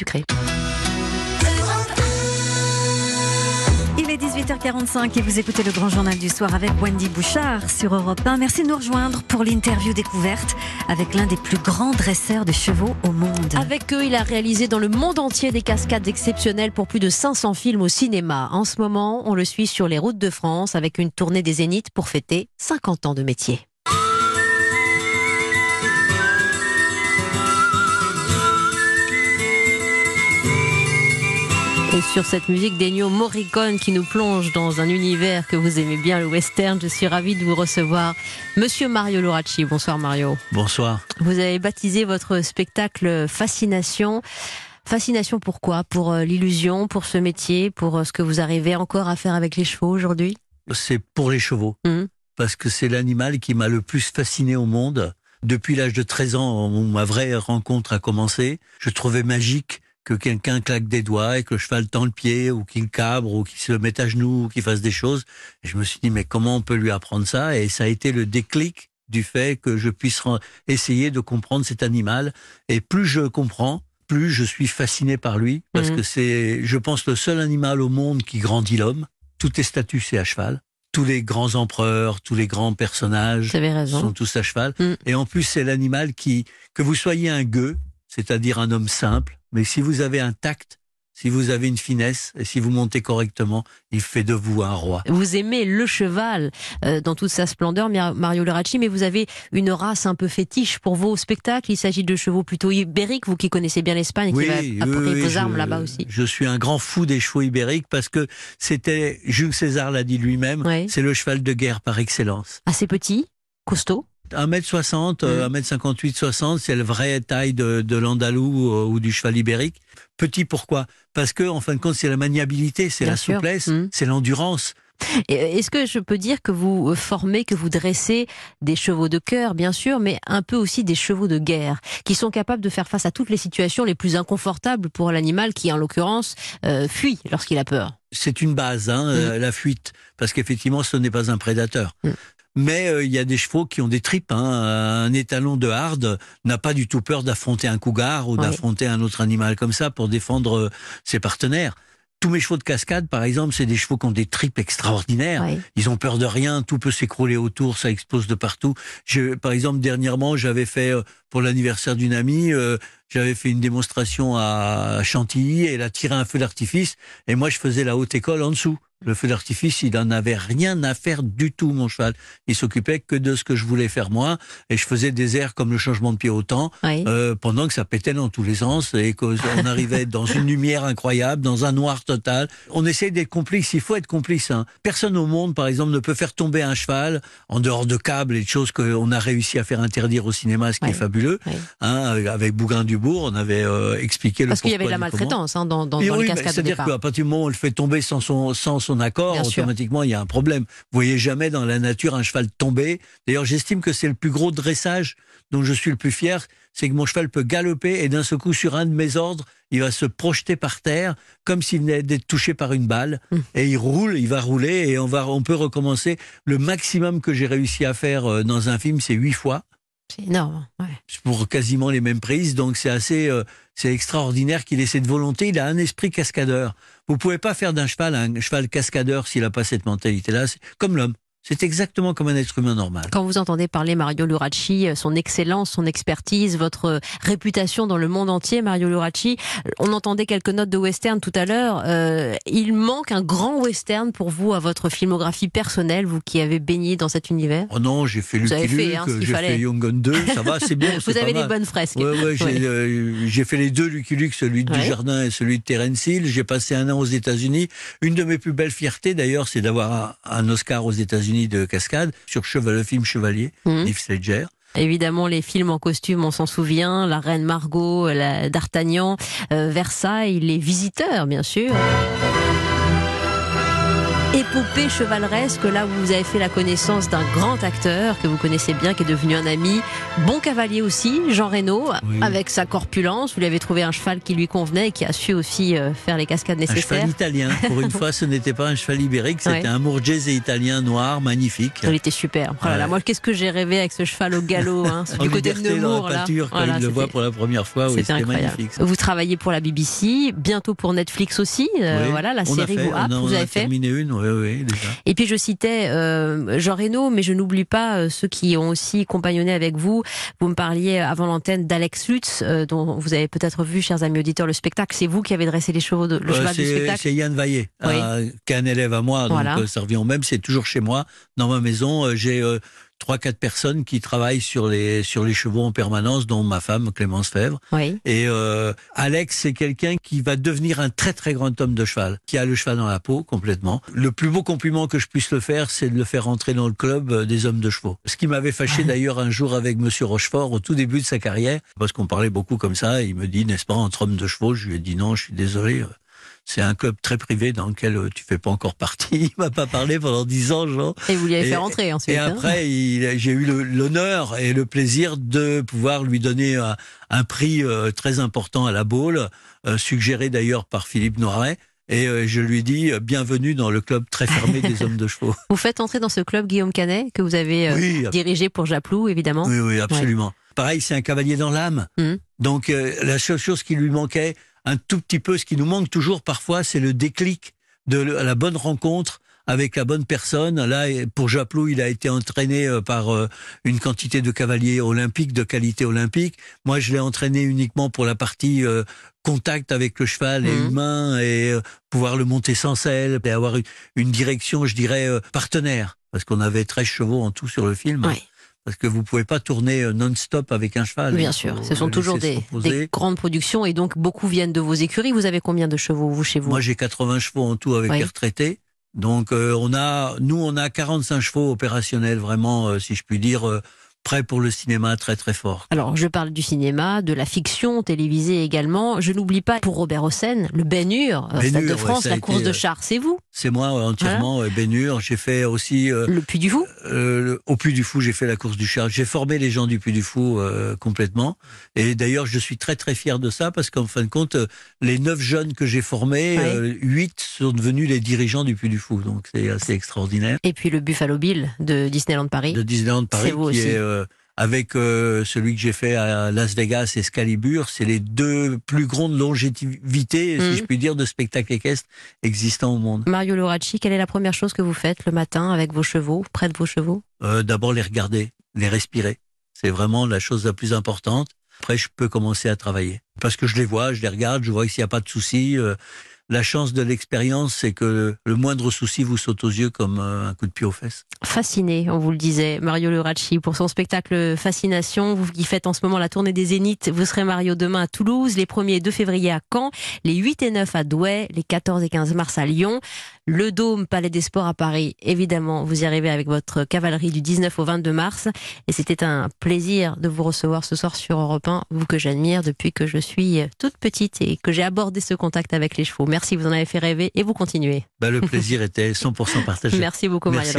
sucré. Il est 18h45 et vous écoutez le grand journal du soir avec Wendy Bouchard sur Europe 1. Merci de nous rejoindre pour l'interview découverte avec l'un des plus grands dresseurs de chevaux au monde. Avec eux, il a réalisé dans le monde entier des cascades exceptionnelles pour plus de 500 films au cinéma. En ce moment, on le suit sur les routes de France avec une tournée des Zéniths pour fêter 50 ans de métier. Et sur cette musique d'Ennio Morricone qui nous plonge dans un univers que vous aimez bien, le western, je suis ravie de vous recevoir. Monsieur Mario Loracci, bonsoir Mario. Bonsoir. Vous avez baptisé votre spectacle Fascination. Fascination pourquoi Pour euh, l'illusion, pour ce métier, pour euh, ce que vous arrivez encore à faire avec les chevaux aujourd'hui? C'est pour les chevaux. Mmh. Parce que c'est l'animal qui m'a le plus fasciné au monde. Depuis l'âge de 13 ans, où ma vraie rencontre a commencé, je trouvais magique que quelqu'un claque des doigts et que le cheval tend le pied ou qu'il cabre ou qu'il se mette à genoux ou qu'il fasse des choses. Et je me suis dit, mais comment on peut lui apprendre ça? Et ça a été le déclic du fait que je puisse essayer de comprendre cet animal. Et plus je comprends, plus je suis fasciné par lui, parce mhm. que c'est, je pense, le seul animal au monde qui grandit l'homme. Tout est statues, c'est à cheval. Tous les grands empereurs, tous les grands personnages sont tous à cheval. Mhm. Et en plus, c'est l'animal qui, que vous soyez un gueux, c'est-à-dire un homme simple, mais si vous avez un tact, si vous avez une finesse et si vous montez correctement, il fait de vous un roi. Vous aimez le cheval euh, dans toute sa splendeur, Mario Leracci, mais vous avez une race un peu fétiche pour vos spectacles. Il s'agit de chevaux plutôt ibériques, vous qui connaissez bien l'Espagne, qui va apporter vos armes là-bas aussi. Je suis un grand fou des chevaux ibériques parce que c'était, Jules César l'a dit lui-même, c'est le cheval de guerre par excellence. Assez petit, costaud 1m60, 1m58, 60, c'est la vraie taille de, de l'andalou euh, ou du cheval ibérique. Petit pourquoi? Parce que en fin de compte, c'est la maniabilité, c'est la souplesse, mmh. c'est l'endurance. Euh, est-ce que je peux dire que vous euh, formez, que vous dressez des chevaux de cœur, bien sûr, mais un peu aussi des chevaux de guerre, qui sont capables de faire face à toutes les situations les plus inconfortables pour l'animal qui, en l'occurrence, fuit lorsqu'il a peur? C'est une base, hein, mmh. la fuite, parce qu'effectivement, ce n'est pas un prédateur. Mmh. Mais euh, il y a des chevaux qui ont des tripes. Hein. Un étalon de hard n'a pas du tout peur d'affronter un cougar ou d'affronter un autre animal comme ça pour défendre euh, ses partenaires. Tous mes chevaux de cascade, par exemple, c'est des chevaux qui ont des tripes extraordinaires. Ils ont peur de rien, tout peut s'écrouler autour, ça explose de partout. Je, par exemple, dernièrement, j'avais fait euh, pour l'anniversaire d'une amie, j'avais fait une démonstration à Chantilly et elle a tiré un feu d'artifice et moi je faisais la haute école en dessous. Le feu d'artifice, il n'en avait rien à faire du tout, mon cheval. Il s'occupait que de ce que je voulais faire moi, et je faisais des airs comme le changement de pied au temps, euh, pendant que ça pétait dans tous les sens, et qu'on arrivait dans une lumière incroyable, dans un noir total. On essaye d'être complice, il faut être complice. Hein. Personne au monde, par exemple, ne peut faire tomber un cheval en dehors de câbles et de choses qu'on a réussi à faire interdire au cinéma, ce qui est fabuleux. Hein, avec On avait euh, expliqué le Parce qu'il y avait de la maltraitance hein, dans, dans, dans les cascades C'est-à-dire qu'à partir du moment où on le fait tomber sans son, sans son son accord, automatiquement il y a un problème. Vous voyez jamais dans la nature un cheval tomber. D'ailleurs, j'estime que c'est le plus gros dressage dont je suis le plus fier, c'est que mon cheval peut galoper et d'un seul coup sur un de mes ordres, il va se projeter par terre comme s'il venait d'être touché par une balle hum. et il roule, il va rouler et on va on peut recommencer. Le maximum que j'ai réussi à faire euh, dans un film, c'est huit fois. C'est énorme. Pour quasiment les mêmes prises, donc c'est assez, euh, c'est extraordinaire qu'il ait cette volonté. Il a un esprit cascadeur. Vous pouvez pas faire d'un cheval un cheval cascadeur s'il n'a pas cette mentalité-là. Comme l'homme. C'est exactement comme un être humain normal. Quand vous entendez parler Mario Luracci, euh, son excellence, son expertise, votre euh, réputation dans le monde entier, Mario Luracci, euh, on entendait quelques notes de western tout à l'heure. il manque un grand western pour vous à votre filmographie personnelle, vous qui avez baigné dans cet univers? Oh non, j'ai fait Lucky Luke, hein, j'ai fait Young Gun 2, ça va, c'est bon. vous avez des bonnes fresques. Ouais, ouais, j'ai fait les deux Lucky Luke, celui du jardin et celui de Terence Hill. J'ai passé un an aux États-Unis. Une de mes plus belles fiertés, d'ailleurs, c'est d'avoir un Oscar aux États-Unis de cascade sur cheval, le film Chevalier, mmh. Yves Évidemment, les films en costume, on s'en souvient, La Reine Margot, la D'Artagnan, euh, Versailles, Les Visiteurs, bien sûr. Épopée chevaleresque, là où vous avez fait la connaissance d'un grand acteur que vous connaissez bien, qui est devenu un ami, bon cavalier aussi, Jean Reno, Oui. avec sa corpulence. Vous lui avez trouvé un cheval qui lui convenait et qui a su aussi euh, faire les cascades Un nécessaires. cheval italien. Pour une fois, ce n'était pas un cheval ibérique, c'était Ouais. un Mourgese italien noir, magnifique. Il était super. Oh là là, Ouais. moi, qu'est-ce que j'ai rêvé avec ce cheval au galop, hein, du côté de Nemours, la là. pâture, quand Voilà, il le voit pour la première fois, oui, C'était magnifique. ça. Vous travaillez pour la BBC, bientôt pour Netflix aussi. euh, Oui. voilà, la On a série fait, vous on a- on vous a avez fait. terminé une, oui, oui, déjà. Et puis je citais euh, Jean Reno, mais je n'oublie pas euh, ceux qui ont aussi compagnonné avec vous. Vous me parliez avant l'antenne d'Alex Lutz, euh, dont vous avez peut-être vu, chers amis auditeurs, le spectacle. C'est vous qui avez dressé les chevaux, de, le Euh, cheval du spectacle. c'est Yann Vaillet, Oui. qui est un élève à moi, donc Voilà. euh, ça revient au même. C'est toujours chez moi, dans ma maison. J'ai trois, quatre personnes qui travaillent sur les sur les chevaux en permanence, dont ma femme Clémence Fèvre. Oui. Et euh, Alex, c'est quelqu'un qui va devenir un très très grand homme de cheval, qui a le cheval dans la peau complètement. Le plus beau compliment que je puisse le faire, c'est de le faire rentrer dans le club euh, des hommes de chevaux. Ce qui m'avait fâché d'ailleurs un jour avec Monsieur Rochefort au tout début de sa carrière, parce qu'on parlait beaucoup comme ça. Il me dit, n'est-ce pas, entre hommes de chevaux? Je lui ai dit non, je suis désolé. C'est un club très privé dans lequel euh, tu fais pas encore partie. Il m'a pas parlé pendant dix ans, Jean. Et vous lui avez Et- fait rentrer ensuite. Et hein. après, j'ai eu l'honneur et le plaisir de pouvoir lui donner un, un prix euh, très important à la Baule, euh, suggéré d'ailleurs par Philippe Noiret. Et je lui dis bienvenue dans le club très fermé des hommes de chevaux. Vous faites entrer dans ce club Guillaume Canet que vous avez Oui, dirigé pour Japlou, évidemment. oui, oui, absolument. Pareil, c'est un cavalier dans l'âme. Mhm. Donc euh, la seule chose qui lui manquait, un tout petit peu, ce qui nous manque toujours parfois, c'est le déclic de la bonne rencontre avec la bonne personne. Là, pour Japlou, il a été entraîné euh, par euh, une quantité de cavaliers olympiques, de qualité olympique. Moi, je l'ai entraîné uniquement pour la partie euh, contact avec le cheval et Mhm. humain et pouvoir le monter sans selle et avoir une, direction, je dirais, partenaire. Parce qu'on avait 13 chevaux en tout sur le film. Oui. Parce que vous pouvez pas tourner euh, non-stop avec un cheval. Bien sûr, ce sont toujours des, grandes productions et donc beaucoup viennent de vos écuries. Vous avez combien de chevaux, vous, chez vous? Moi, j'ai 80 chevaux en tout avec Oui. les retraités. Donc, euh, on a, nous, on a 45 chevaux opérationnels, vraiment, euh, si je puis dire, euh, prêts pour le cinéma, très très fort. Alors, je parle du cinéma, de la fiction télévisée également. Je n'oublie pas, pour Robert Hossein, le Ben Hur, Ben Stade de France, la course de char, c'est vous? C'est moi euh, entièrement, euh, Ben Hur. J'ai fait aussi, euh, Le Puy du Fou euh, le- au Puy du Fou, j'ai fait la course du char. J'ai formé les gens du Puy du Fou euh, complètement. Et d'ailleurs, je suis très très fier de ça parce qu'en fin de compte, euh, les neuf jeunes que j'ai formés, euh, huit sont devenus les dirigeants du Puy du Fou. Donc, c'est assez extraordinaire. et puis le Buffalo Bill de Disneyland Paris. de Disneyland Paris, qui aussi. est euh, avec euh, celui que j'ai fait à Las Vegas, Excalibur, c'est les deux plus grandes longévités, Mhm. si je puis dire, de spectacles équestres existants au monde. Mario Loracci, quelle est la première chose que vous faites le matin avec vos chevaux, près de vos chevaux? Euh, D'abord les regarder, les respirer. C'est vraiment la chose la plus importante. Après, je peux commencer à travailler. Parce que je les vois, je les regarde, je vois s'il n'y a pas de souci. euh, la chance de l'expérience, c'est que le moindre souci vous saute aux yeux comme euh, un coup de pied aux fesses. Fasciné, on vous le disait, Mario Loracci, pour son spectacle Fascination. Vous qui faites en ce moment la tournée des Zéniths, vous serez Mario demain à Toulouse, les 1er et 2 février à Caen, les 8 et 9 à Douai, les 14 et 15 mars à Lyon, le Dôme Palais des Sports à Paris. Évidemment, vous y arrivez avec votre cavalerie du 19 au 22 mars. Et c'était un plaisir de vous recevoir ce soir sur Europe 1, vous que j'admire depuis que je suis toute petite et que j'ai abordé ce contact avec les chevaux. Merci, vous en avez fait rêver et vous continuez. Ben, le plaisir était 100% partagé. Merci beaucoup, Loracci.